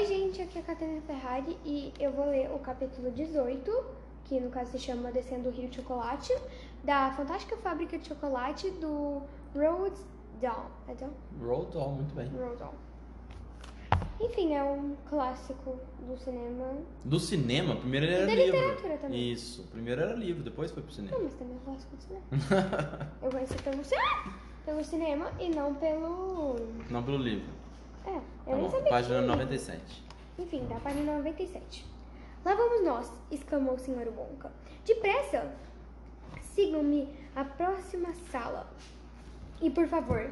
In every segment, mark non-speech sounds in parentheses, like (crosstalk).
Oi, gente, aqui é a Catarina Ferrari e eu vou ler o capítulo 18, que no caso se chama Descendo o Rio de Chocolate, da fantástica fábrica de chocolate do Roald Dahl. É Dahl? Roald Dahl, muito bem. Roald Dahl. Enfim, é um clássico do cinema. Do cinema, primeiro ele era da livro. literatura também. Isso, primeiro era livro, depois foi pro cinema. Não, mas também é um clássico do cinema. eu conheci pelo cinema, pelo cinema e não pelo... Não pelo livro. É, eu Tá nem sabia página que- 97. Enfim, da página 97. Lá vamos nós, exclamou o Sr. Wonka. Depressa! Sigam-me à próxima sala. E por favor,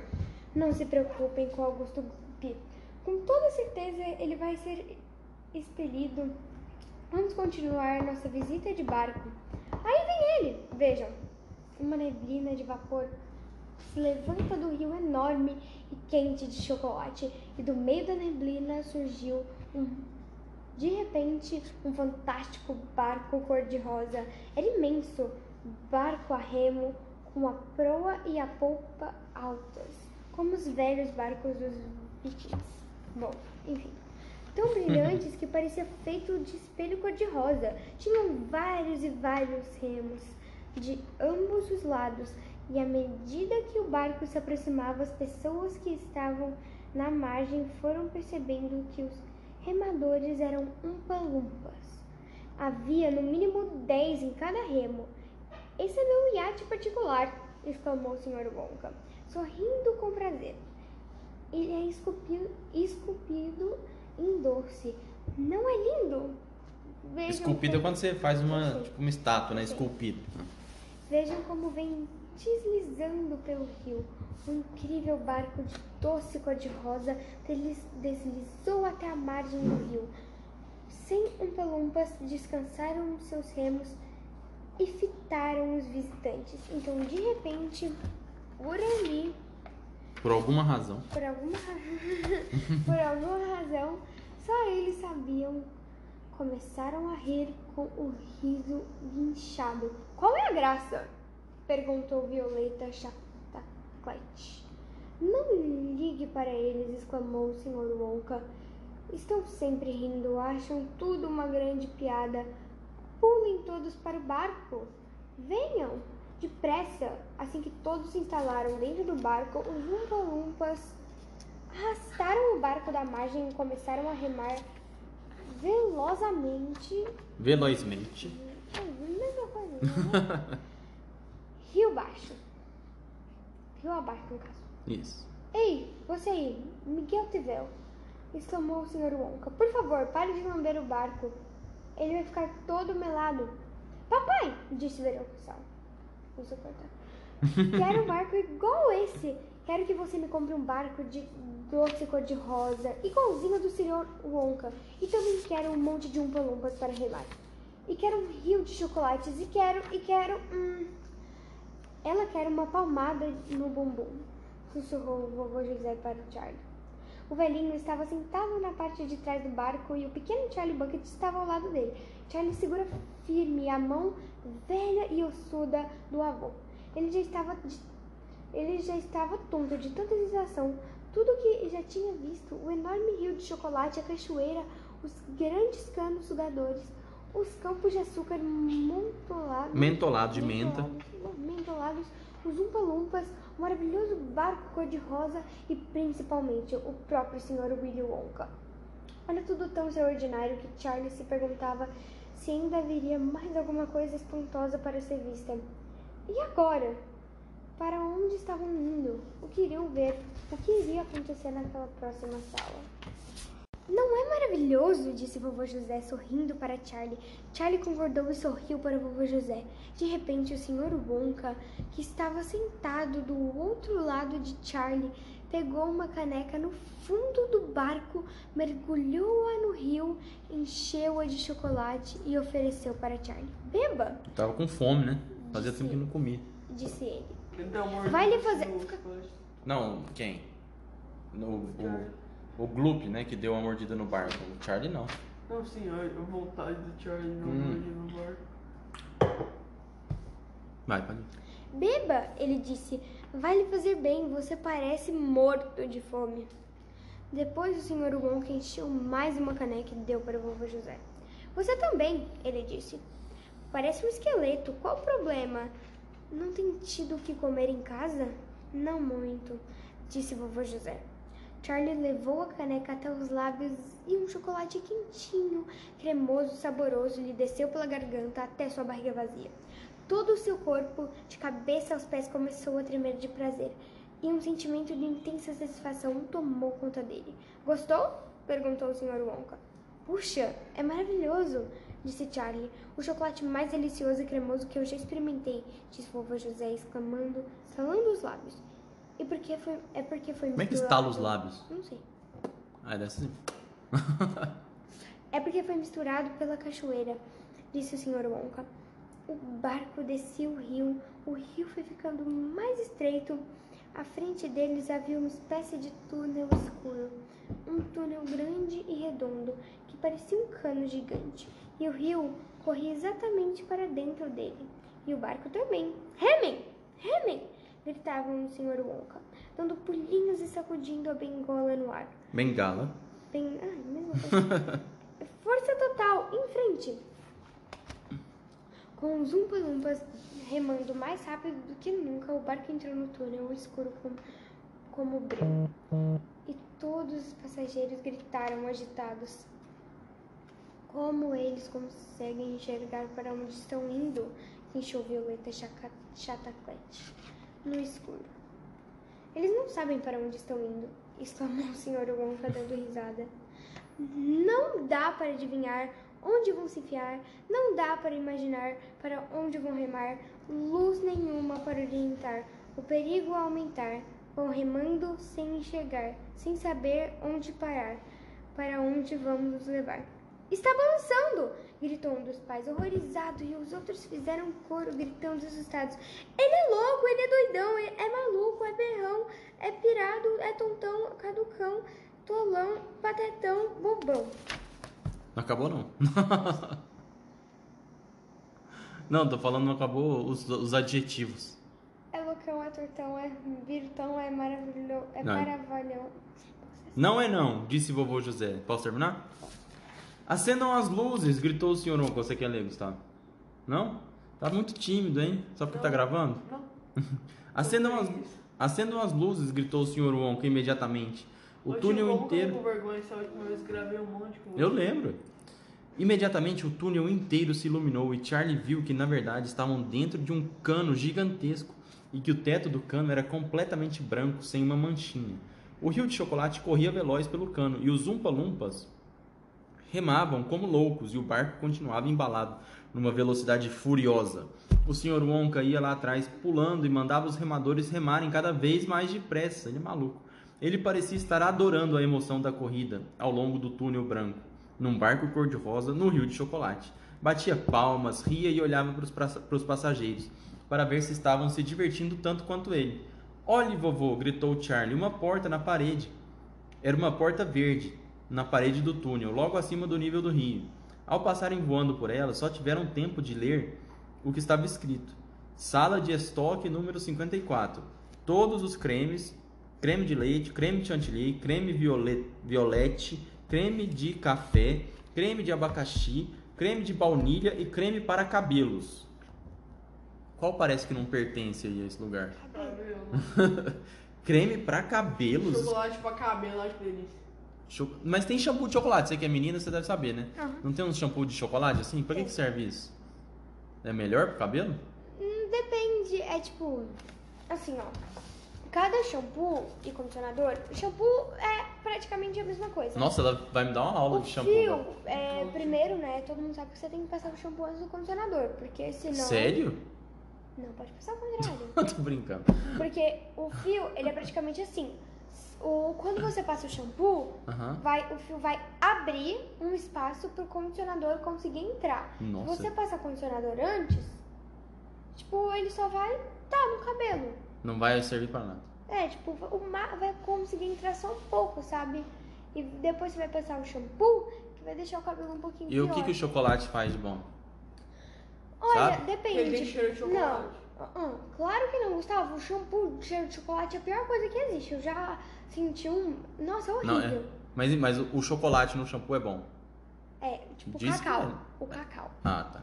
não se preocupem com Augusto Gloop. Com toda certeza ele vai ser expelido. Vamos continuar nossa visita de barco. Aí vem ele! Vejam, uma neblina de vapor se levanta do rio enorme e quente de chocolate, e do meio da neblina surgiu um de repente, um fantástico barco cor-de-rosa. Era imenso, barco a remo, com a proa e a polpa altas, como os velhos barcos dos vikings. Bom, enfim. Tão brilhantes que parecia feito de espelho cor-de-rosa. Tinham vários e vários remos de ambos os lados, e à medida que o barco se aproximava, as pessoas que estavam na margem foram percebendo que os remadores eram umpa-lumpas. Havia no mínimo dez em cada remo. Esse é meu iate particular, exclamou o Sr. Wonka, sorrindo com prazer. Ele é esculpido, esculpido em doce. Não é lindo? Vejam Esculpido é como- quando você faz uma, tipo, uma estátua, né? Esculpido. Vejam como vem deslizando pelo rio. Um incrível barco de doce cor-de-rosa desliz- deslizou até a margem do rio. Sem umpalumpas, descansaram seus remos e fitaram os visitantes. Então, de repente, por ali, Por alguma razão. por alguma, (laughs) por alguma razão, só eles sabiam. Começaram a rir com o riso guinchado. Qual é a graça? Perguntou Violeta Chaptaclete. Não ligue para eles, exclamou o Sr. Wonka. Estão sempre rindo, acham tudo uma grande piada. Pulem todos para o barco. Venham, depressa. Assim que todos se instalaram dentro do barco, os Umpa-Lumpas arrastaram o barco da margem e começaram a remar velozmente. Velozmente. É a mesma coisa, né? (laughs) Rio baixo. Rio abaixo, no caso. Isso. Ei, você aí, Miguel Tivel, exclamou o Sr. Wonka. Por favor, pare de lamber o barco. Ele vai ficar todo melado. Papai, disse Verão-Sal. Insuportável. (laughs) Quero um barco igual esse. Quero que você me compre um barco de doce cor-de-rosa, igualzinho do Sr. Wonka. E também quero um monte de umpa-lumpas para remar. E quero um rio de chocolates. E quero, e quero, hum... Ela quer uma palmada no bumbum, sussurrou o vovô José para o Charlie. O velhinho estava sentado na parte de trás do barco e o pequeno Charlie Bucket estava ao lado dele. Charlie segura firme a mão velha e ossuda do avô. Ele já estava, ele já estava tonto de tanta sensação. Tudo que já tinha visto, o enorme rio de chocolate, a cachoeira, os grandes canos sugadores, os campos de açúcar montolados. Mentolado de menta. Mentolados, mentolados, os umpa-lumpas, o maravilhoso barco cor-de-rosa e principalmente o próprio Sr. Willy Wonka. Era tudo tão extraordinário que Charlie se perguntava se ainda haveria mais alguma coisa espantosa para ser vista. E agora? Para onde estavam indo? O que iriam ver? O que iria acontecer naquela próxima sala? Não é maravilhoso? disse vovô José, sorrindo para Charlie. Charlie concordou e sorriu para o vovô José. De repente, o Sr. Wonka, que estava sentado do outro lado de Charlie, pegou uma caneca no fundo do barco, mergulhou-a no rio, encheu-a de chocolate e ofereceu para Charlie. Beba, Eu tava com fome, né? Fazia tempo que não comia. disse ele. Mordida Vai lhe fazer-. Não, quem? No, o, o Gloop, né? Que deu uma mordida no barco. O Charlie não. Não, sim, a, vontade do Charlie não Hum. morder no barco. Vai, pode. Beba, ele disse. Vai lhe fazer bem, você parece morto de fome. Depois o Sr. Wonka encheu mais uma caneca e deu para o vovô José. Você também, ele disse. Parece um esqueleto. Qual o problema? Não tem tido o que comer em casa? Não muito, disse vovô José. Charlie levou a caneca até os lábios e um chocolate quentinho, cremoso, saboroso lhe desceu pela garganta até sua barriga vazia. Todo o seu corpo, de cabeça aos pés, começou a tremer de prazer e um sentimento de intensa satisfação tomou conta dele. Gostou? perguntou o Sr. Wonka. Puxa, é maravilhoso, disse Charlie. O chocolate mais delicioso e cremoso que eu já experimentei, disse vovô José, exclamando, estalando os lábios. E por que foi, é porque foi Como é que misturado- estala os lábios? Não sei. Ah, é assim. (laughs) É porque foi misturado pela cachoeira, disse o Sr. Wonka. O barco descia o rio, o rio foi ficando mais estreito. À frente deles havia uma espécie de túnel escuro, um túnel grande e redondo que parecia um cano gigante. E o rio corria exatamente para dentro dele. E o barco também. Remem! Remem! Gritavam o Sr. Wonka, dando pulinhos e sacudindo a bengola no ar. Bengala. Bem, ai, mesma coisa. (laughs) Força total, em frente! Com os umpa-lumpas remando mais rápido do que nunca, o barco entrou no túnel escuro como, como breu. E todos os passageiros gritaram agitados. Como eles conseguem enxergar para onde estão indo? Inchou Violeta Chataclete no escuro. Eles não sabem para onde estão indo, exclamou o Sr. Wonka dando risada. Não dá para adivinhar onde vão se enfiar, não dá para imaginar para onde vão remar, luz nenhuma para orientar, o perigo aumentar, vão remando sem enxergar, sem saber onde parar, para onde vamos nos levar. Está balançando! gritou um dos pais, horrorizado, e os outros fizeram coro, gritando assustados. Ele é louco, ele é doidão, é, é maluco, é berrão, é pirado, é tontão, caducão, tolão, patetão, bobão. Não acabou, não. (laughs) não, tô falando não acabou os, os adjetivos. É loucão, é tortão, é virtão, é maravilhoso, é Não. maravilhão. Não é não, disse vovô José. Posso terminar? Acendam as luzes, gritou o senhor Onca. Você quer ler, Gustavo? Não? Tá muito tímido, hein? Só porque tá gravando? Não. (laughs) Acendam as, acendam as luzes, gritou o senhor Wonka imediatamente. O túnel inteiro. com vergonha essa última vez gravei um monte com Eu lembro. Imediatamente o túnel inteiro se iluminou e Charlie viu que na verdade estavam dentro de um cano gigantesco e que o teto do cano era completamente branco, sem uma manchinha. O rio de chocolate corria veloz pelo cano e os umpa-lumpas remavam como loucos e o barco continuava embalado numa velocidade furiosa. O Sr. Wonka ia lá atrás pulando e mandava os remadores remarem cada vez mais depressa. Ele é maluco. Ele parecia estar adorando a emoção da corrida ao longo do túnel branco, num barco cor-de-rosa no rio de chocolate. Batia palmas, ria e olhava para os passageiros para ver se estavam se divertindo tanto quanto ele. Olhe, vovô, gritou Charlie, uma porta na parede. Era uma porta verde na parede do túnel, logo acima do nível do rio. Ao passarem voando por ela, só tiveram tempo de ler o que estava escrito: Sala de estoque número 54. Todos os cremes, creme de leite, creme de chantilly, creme violet, violete, creme de café, creme de abacaxi, creme de baunilha e creme para cabelos. Qual parece que não pertence aí a esse lugar? Cabelo. (laughs) creme para cabelos? Chocolate pra cabelo, acho que delícia. Cho- Mas tem shampoo de chocolate, você que é menina, você deve saber, né? Aham. Não tem um shampoo de chocolate assim? Pra que, que serve isso? É melhor pro cabelo? Hum, depende, é tipo, assim, ó. Cada shampoo e condicionador, o shampoo é praticamente a mesma coisa. Nossa, ela vai me dar uma aula O de shampoo. fio, é, primeiro, né, todo mundo sabe que você tem que passar o shampoo antes do condicionador, porque senão... Sério? Não, pode passar o contrário. (laughs) Tô brincando. porque o fio, ele é praticamente assim. O, quando você passa o shampoo, Aham. vai, o fio vai abrir um espaço pro condicionador conseguir entrar. Nossa. Se você passar condicionador antes, tipo, ele só vai tá no cabelo. Não vai servir pra nada. É, tipo, o ma- vai conseguir entrar só um pouco, sabe? E depois você vai passar o shampoo, que vai deixar o cabelo um pouquinho E o pior. que, que o chocolate faz de bom? Olha, sabe? depende. Ele tem cheiro de chocolate. Não, Ah, claro que não, Gustavo. O shampoo de cheiro de chocolate é a pior coisa que existe. Eu já senti um. Nossa, é horrível. Não, é. Mas, mas o, o chocolate no shampoo é bom. É, tipo Diz que cacau. é. O cacau. Ah, tá.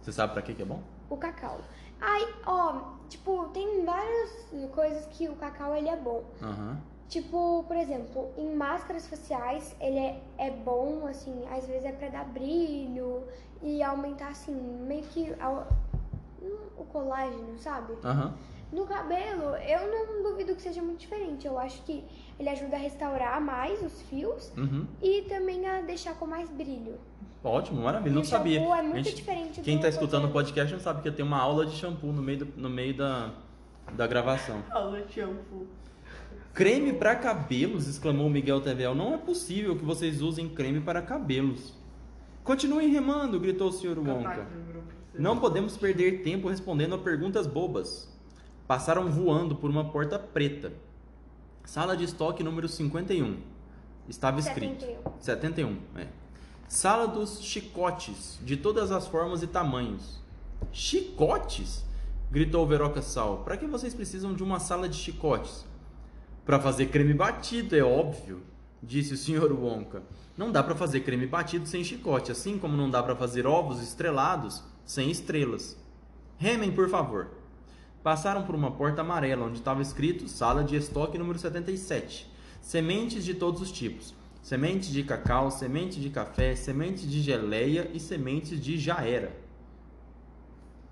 Você sabe pra que que é bom? O cacau. Aí, ó, tipo, tem várias coisas que o cacau ele é bom. Aham. Tipo, por exemplo, em máscaras faciais, ele é, é bom, assim, às vezes é pra dar brilho e aumentar, assim, meio que o colágeno, sabe? Aham. No cabelo, eu não duvido que seja muito diferente. Eu acho que ele ajuda a restaurar mais os fios Uhum. e também a deixar com mais brilho. Ótimo, maravilha. E Não o sabia. shampoo é muito gente- diferente Quem do tá escutando o podcast não sabe que eu tenho uma aula de shampoo no meio, do- no meio da, da gravação. (laughs) Aula de shampoo. Creme para cabelos, exclamou Miguel Tevel. Não é possível que vocês usem creme para cabelos. Continuem remando, gritou o Sr. Wonka. Não podemos perder tempo respondendo a perguntas bobas. Passaram voando por uma porta preta. Sala de estoque número 51. Estava escrito. 71. 71, é. Sala dos chicotes, de todas as formas e tamanhos. Chicotes? Gritou Veroca Sal. Para que vocês precisam de uma sala de chicotes? Para fazer creme batido, é óbvio, disse o Sr. Wonka. Não dá para fazer creme batido sem chicote, assim como não dá para fazer ovos estrelados sem estrelas. Remem, por favor. Passaram por uma porta amarela onde estava escrito Sala de Estoque número 77. Sementes de todos os tipos. Sementes de cacau, semente de café, semente de geleia e sementes de jaera.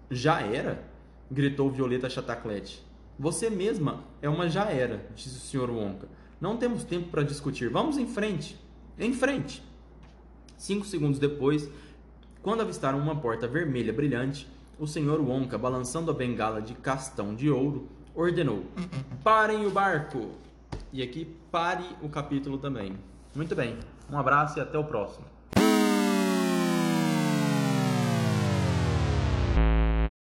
Já era? gritou Violeta Chataclete. Você mesma é uma já era, disse o Sr. Wonka. Não temos tempo para discutir. Vamos em frente. Em frente. Cinco segundos depois, quando avistaram uma porta vermelha brilhante, o Sr. Wonka, balançando a bengala de castão de ouro, ordenou: Parem o barco! E aqui pare o capítulo também. Muito bem. Um abraço e até o próximo.